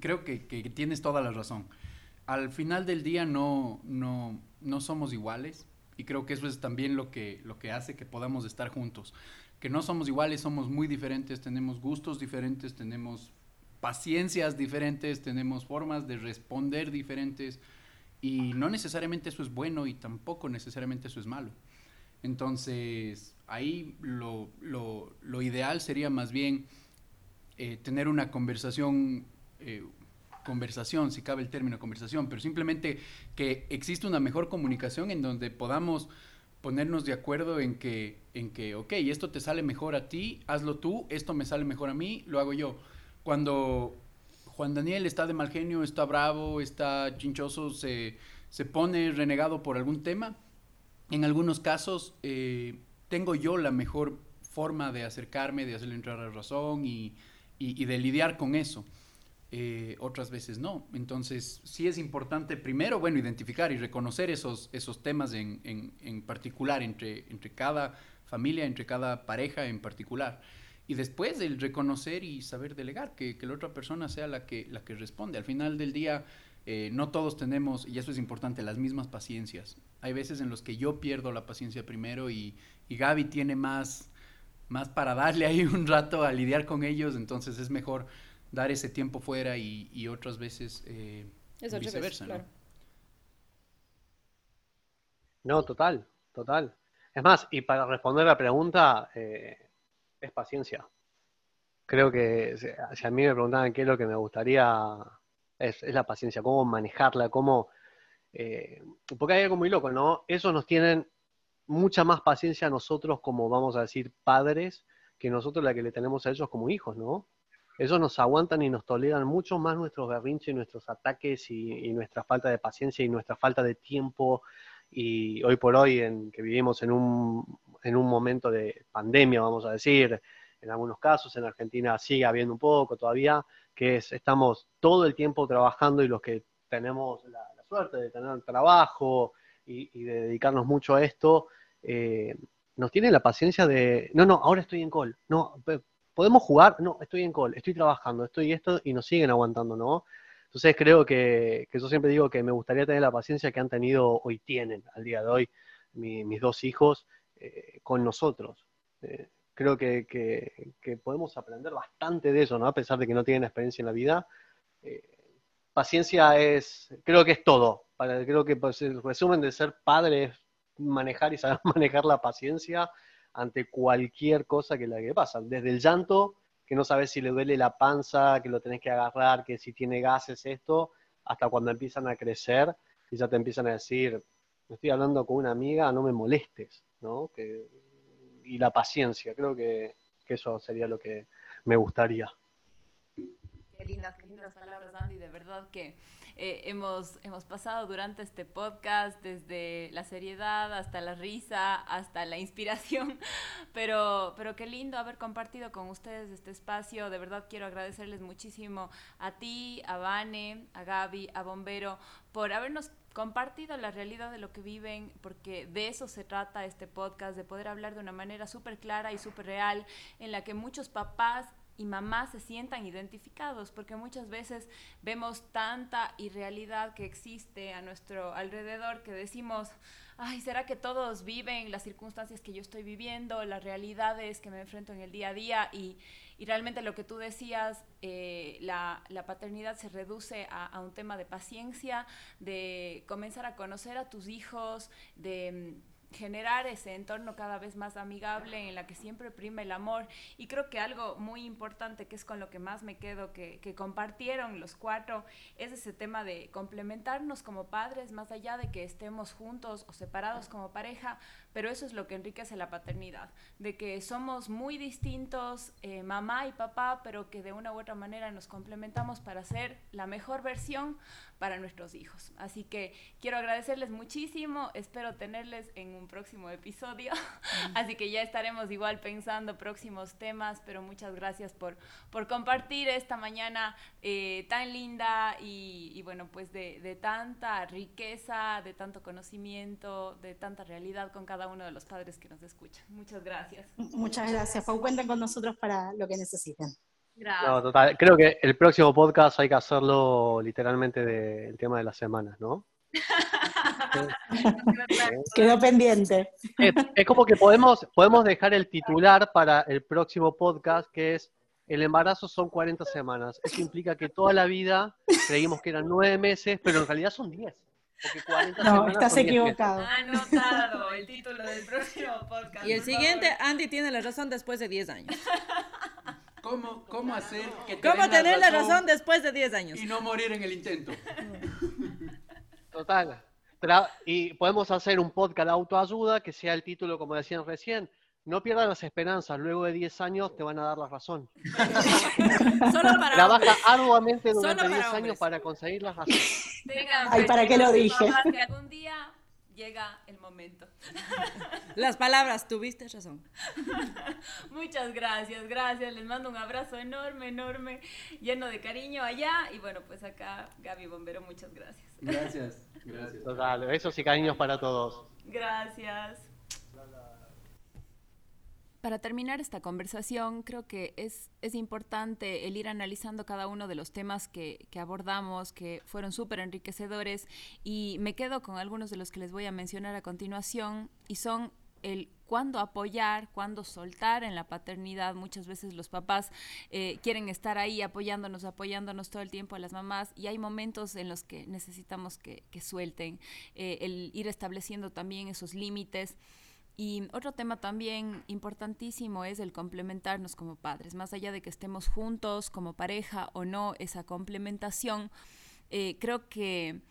creo que, que, tienes toda la razón. Al final del día no, no, no somos iguales y creo que eso es también lo que, lo que hace que podamos estar juntos que no somos iguales, somos muy diferentes, tenemos gustos diferentes, tenemos paciencias diferentes, tenemos formas de responder diferentes y no necesariamente eso es bueno y tampoco necesariamente eso es malo. Entonces, ahí lo, lo, ideal sería más bien eh, tener una conversación, eh, conversación, si cabe el término conversación, pero simplemente que existe una mejor comunicación en donde podamos ponernos de acuerdo en que, en que, ok, esto te sale mejor a ti, hazlo tú, esto me sale mejor a mí, lo hago yo. Cuando Juan Daniel está de mal genio, está bravo, está chinchoso, se, se pone renegado por algún tema, en algunos casos eh, tengo yo la mejor forma de acercarme, de hacerle entrar a razón y, y, de lidiar con eso. Eh, otras veces no. Entonces, sí es importante primero, bueno, identificar y reconocer esos, esos temas en, en, en, particular entre, entre cada familia, entre cada pareja en particular. Y después el reconocer y saber delegar, que, que la otra persona sea la que, la que responde. Al final del día, eh, no todos tenemos, y eso es importante, las mismas paciencias. Hay veces en los que yo pierdo la paciencia primero y, y Gaby tiene más, más para darle ahí un rato a lidiar con ellos, entonces es mejor dar ese tiempo fuera y, y otras veces eh, viceversa. ¿no? no, total, total. Es más, y para responder la pregunta, eh, es paciencia. Creo que si a mí me preguntaban qué es lo que me gustaría es, la paciencia, cómo manejarla, cómo... Eh, porque hay algo muy loco, ¿no? Eso nos tienen mucha más paciencia a nosotros como, vamos a decir, padres, que nosotros la que le tenemos a ellos como hijos, ¿no? Ellos nos aguantan y nos toleran mucho más nuestros berrinches y nuestros ataques y, nuestra falta de paciencia y nuestra falta de tiempo. Y hoy por hoy, en, que vivimos en un, en un momento de pandemia, vamos a decir, en algunos casos, en Argentina sigue habiendo un poco todavía, que es, estamos todo el tiempo trabajando y los que tenemos la, suerte de tener trabajo y, de dedicarnos mucho a esto, eh, nos tienen la paciencia de, no, no, ahora estoy en call, no, ¿podemos jugar? No, estoy en call, estoy trabajando, estoy esto y nos siguen aguantando, ¿no? Entonces creo que, que yo siempre digo que me gustaría tener la paciencia que han tenido hoy tienen al día de hoy mis dos hijos eh, con nosotros. Eh, creo que, que, podemos aprender bastante de eso, ¿no? A pesar de que no tienen experiencia en la vida. Eh, paciencia es, creo que es todo. Creo que pues, el resumen de ser padre es manejar y saber manejar la paciencia ante cualquier cosa que le pasa. Desde el llanto, que no sabes si le duele la panza, que lo tenés que agarrar, que si tiene gases esto, hasta cuando empiezan a crecer y ya te empiezan a decir, estoy hablando con una amiga, no me molestes, ¿no? Que y la paciencia. Creo que, eso sería lo que me gustaría. Qué lindas, qué lindas palabras, Andy. De verdad que eh, hemos, hemos pasado durante este podcast desde la seriedad hasta la risa, hasta la inspiración, pero, pero qué lindo haber compartido con ustedes este espacio. De verdad quiero agradecerles muchísimo a ti, a Vane, a Gaby, a Bombero, por habernos compartido la realidad de lo que viven, porque de eso se trata este podcast, de poder hablar de una manera súper clara y súper real, en la que muchos papás y mamás se sientan identificados, porque muchas veces vemos tanta irrealidad que existe a nuestro alrededor que decimos, ay, ¿será que todos viven las circunstancias que yo estoy viviendo, las realidades que me enfrento en el día a día? Y, y realmente lo que tú decías, eh, la, la, paternidad se reduce a, a, un tema de paciencia, de comenzar a conocer a tus hijos, de generar ese entorno cada vez más amigable en la que siempre prime el amor. Y creo que algo muy importante, que es con lo que más me quedo, que, que, compartieron los cuatro, es ese tema de complementarnos como padres, más allá de que estemos juntos o separados como pareja, pero eso es lo que enriquece la paternidad, de que somos muy distintos, eh, mamá y papá, pero que de una u otra manera nos complementamos para ser la mejor versión para nuestros hijos. Así que quiero agradecerles muchísimo, espero tenerles en un próximo episodio, así que ya estaremos igual pensando próximos temas, pero muchas gracias por, por compartir esta mañana eh, tan linda y, bueno, pues de, de, tanta riqueza, de tanto conocimiento, de tanta realidad con cada uno de los padres que nos escuchan. Muchas gracias. Muchas gracias, Pau. Cuenten con nosotros para lo que necesiten. No, total. Creo que el próximo podcast hay que hacerlo literalmente del tema de las semanas, ¿no? Quedó pendiente. Es, como que podemos, podemos dejar el titular para el próximo podcast, que es el embarazo son 40 semanas. Eso implica que toda la vida creímos que eran nueve meses, pero en realidad son 10. Porque 40 No, estás son 10 meses. equivocado. Anotado el título del próximo podcast. Y el siguiente, favor. Andy tiene la razón después de 10 años. ¿Cómo, cómo hacer que te ¿Cómo tener la razón después de 10 años? y no morir en el intento? Total. Tra- y podemos hacer un podcast de autoayuda que sea el título, como decían recién. No pierdas las esperanzas, luego de 10 años te van a dar la razón. Solo para Trabaja hombres. arduamente durante para 10 hombres. años para conseguir la razón. Tengan Ay, ¿para qué lo dije? que algún día llega el momento. Las palabras, tuviste razón. Muchas gracias, gracias. Les mando un abrazo enorme, enorme, lleno de cariño allá. Y bueno, pues acá, Gaby Bombero, muchas gracias. Gracias, gracias. Total, besos y cariños para todos. Gracias. Para terminar esta conversación, creo que es, es importante el ir analizando cada uno de los temas que, que abordamos, que fueron súper enriquecedores, y me quedo con algunos de los que les voy a mencionar a continuación, y son el cuándo apoyar, cuándo soltar en la paternidad. Muchas veces los papás eh, quieren estar ahí apoyándonos, apoyándonos todo el tiempo a las mamás y hay momentos en los que necesitamos que, que suelten, eh, el ir estableciendo también esos límites. Y otro tema también importantísimo es el complementarnos como padres, más allá de que estemos juntos como pareja o no, esa complementación, eh, creo que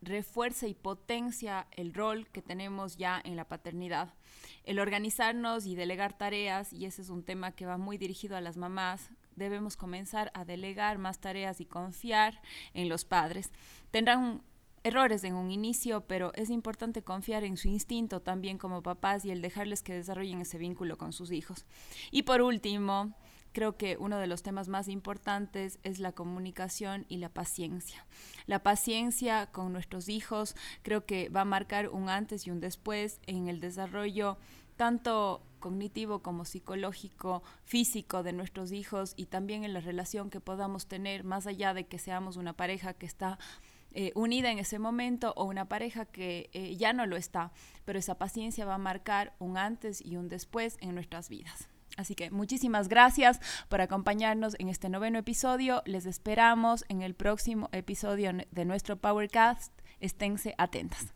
refuerza y potencia el rol que tenemos ya en la paternidad. El organizarnos y delegar tareas, y ese es un tema que va muy dirigido a las mamás, debemos comenzar a delegar más tareas y confiar en los padres. Tendrán errores en un inicio, pero es importante confiar en su instinto también como papás y el dejarles que desarrollen ese vínculo con sus hijos. Y por último, creo que uno de los temas más importantes es la comunicación y la paciencia. La paciencia con nuestros hijos creo que va a marcar un antes y un después en el desarrollo tanto cognitivo como psicológico, físico de nuestros hijos y también en la relación que podamos tener más allá de que seamos una pareja que está eh, unida en ese momento o una pareja que eh, ya no lo está, pero esa paciencia va a marcar un antes y un después en nuestras vidas. Así que muchísimas gracias por acompañarnos en este noveno episodio. Les esperamos en el próximo episodio de nuestro Powercast. Esténse atentas.